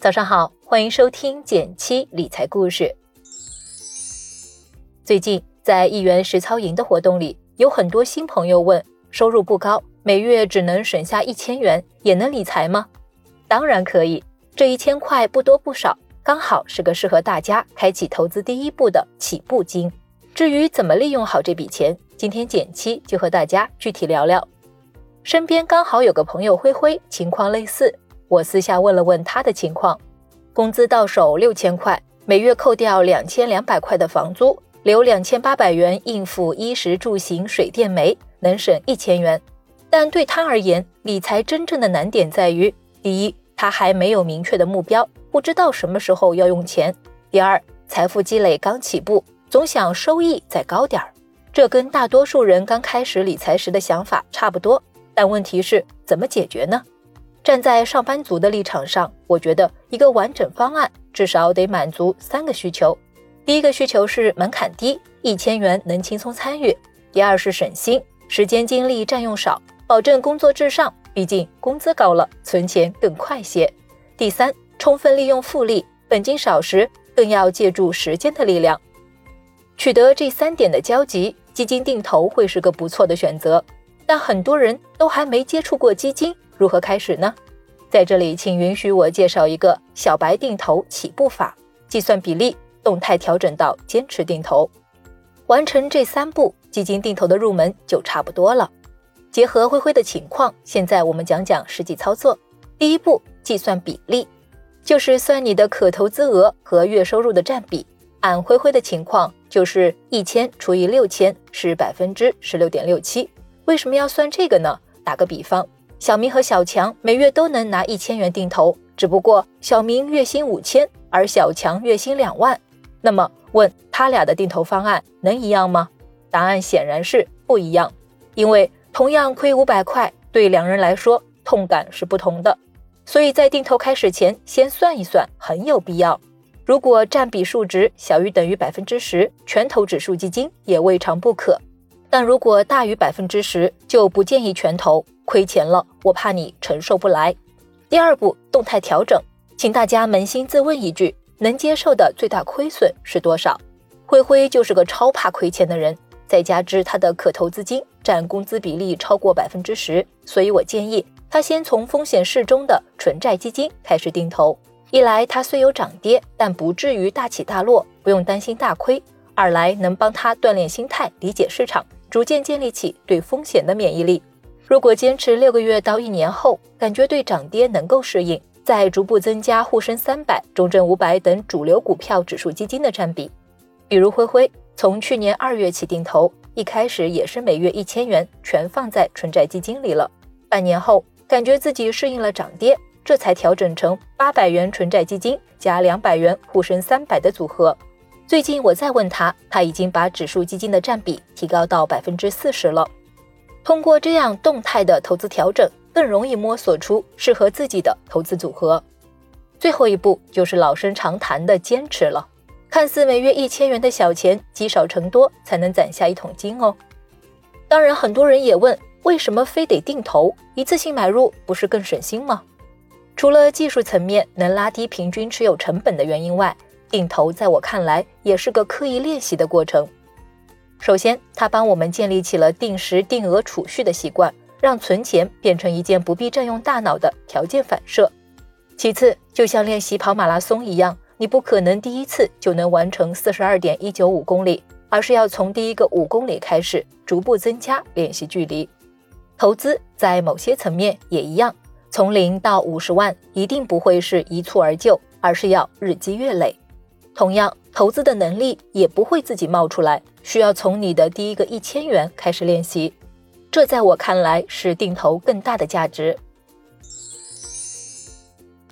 早上好，欢迎收听减七理财故事。最近在一元实操营的活动里，有很多新朋友问：收入不高，每月只能省下一千元，也能理财吗？当然可以，这一千块不多不少，刚好是个适合大家开启投资第一步的起步金。至于怎么利用好这笔钱，今天减七就和大家具体聊聊。身边刚好有个朋友灰灰，情况类似。我私下问了问他的情况，工资到手六千块，每月扣掉两千两百块的房租，留两千八百元应付衣食住行、水电煤，能省一千元。但对他而言，理财真正的难点在于：第一，他还没有明确的目标，不知道什么时候要用钱；第二，财富积累刚起步，总想收益再高点儿。这跟大多数人刚开始理财时的想法差不多。但问题是怎么解决呢？站在上班族的立场上，我觉得一个完整方案至少得满足三个需求：第一个需求是门槛低，一千元能轻松参与；第二是省心，时间精力占用少，保证工作至上，毕竟工资高了，存钱更快些；第三，充分利用复利，本金少时更要借助时间的力量。取得这三点的交集，基金定投会是个不错的选择。但很多人都还没接触过基金。如何开始呢？在这里，请允许我介绍一个小白定投起步法：计算比例、动态调整到坚持定投。完成这三步，基金定投的入门就差不多了。结合灰灰的情况，现在我们讲讲实际操作。第一步，计算比例，就是算你的可投资额和月收入的占比。按灰灰的情况，就是一千除以六千是百分之十六点六七。为什么要算这个呢？打个比方。小明和小强每月都能拿一千元定投，只不过小明月薪五千，而小强月薪两万。那么问他俩的定投方案能一样吗？答案显然是不一样，因为同样亏五百块，对两人来说痛感是不同的。所以在定投开始前，先算一算很有必要。如果占比数值小于等于百分之十，全投指数基金也未尝不可。但如果大于百分之十，就不建议全投，亏钱了，我怕你承受不来。第二步，动态调整，请大家扪心自问一句：能接受的最大亏损是多少？灰灰就是个超怕亏钱的人，再加之他的可投资金占工资比例超过百分之十，所以我建议他先从风险适中的纯债基金开始定投。一来它虽有涨跌，但不至于大起大落，不用担心大亏；二来能帮他锻炼心态，理解市场。逐渐建立起对风险的免疫力。如果坚持六个月到一年后，感觉对涨跌能够适应，再逐步增加沪深三百、中证五百等主流股票指数基金的占比。比如灰灰从去年二月起定投，一开始也是每月一千元，全放在纯债基金里了。半年后，感觉自己适应了涨跌，这才调整成八百元纯债基金加两百元沪深三百的组合。最近我再问他，他已经把指数基金的占比提高到百分之四十了。通过这样动态的投资调整，更容易摸索出适合自己的投资组合。最后一步就是老生常谈的坚持了。看似每月一千元的小钱，积少成多才能攒下一桶金哦。当然，很多人也问，为什么非得定投？一次性买入不是更省心吗？除了技术层面能拉低平均持有成本的原因外，定投在我看来也是个刻意练习的过程。首先，它帮我们建立起了定时定额储蓄的习惯，让存钱变成一件不必占用大脑的条件反射。其次，就像练习跑马拉松一样，你不可能第一次就能完成四十二点一九五公里，而是要从第一个五公里开始，逐步增加练习距离。投资在某些层面也一样，从零到五十万一定不会是一蹴而就，而是要日积月累。同样，投资的能力也不会自己冒出来，需要从你的第一个一千元开始练习。这在我看来是定投更大的价值。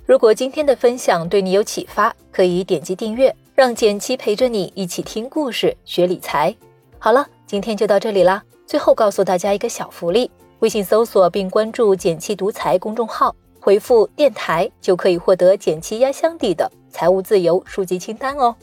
如果今天的分享对你有启发，可以点击订阅，让简七陪着你一起听故事、学理财。好了，今天就到这里啦。最后告诉大家一个小福利：微信搜索并关注“简七独裁公众号，回复“电台”就可以获得简七压箱底的。财务自由书籍清单哦。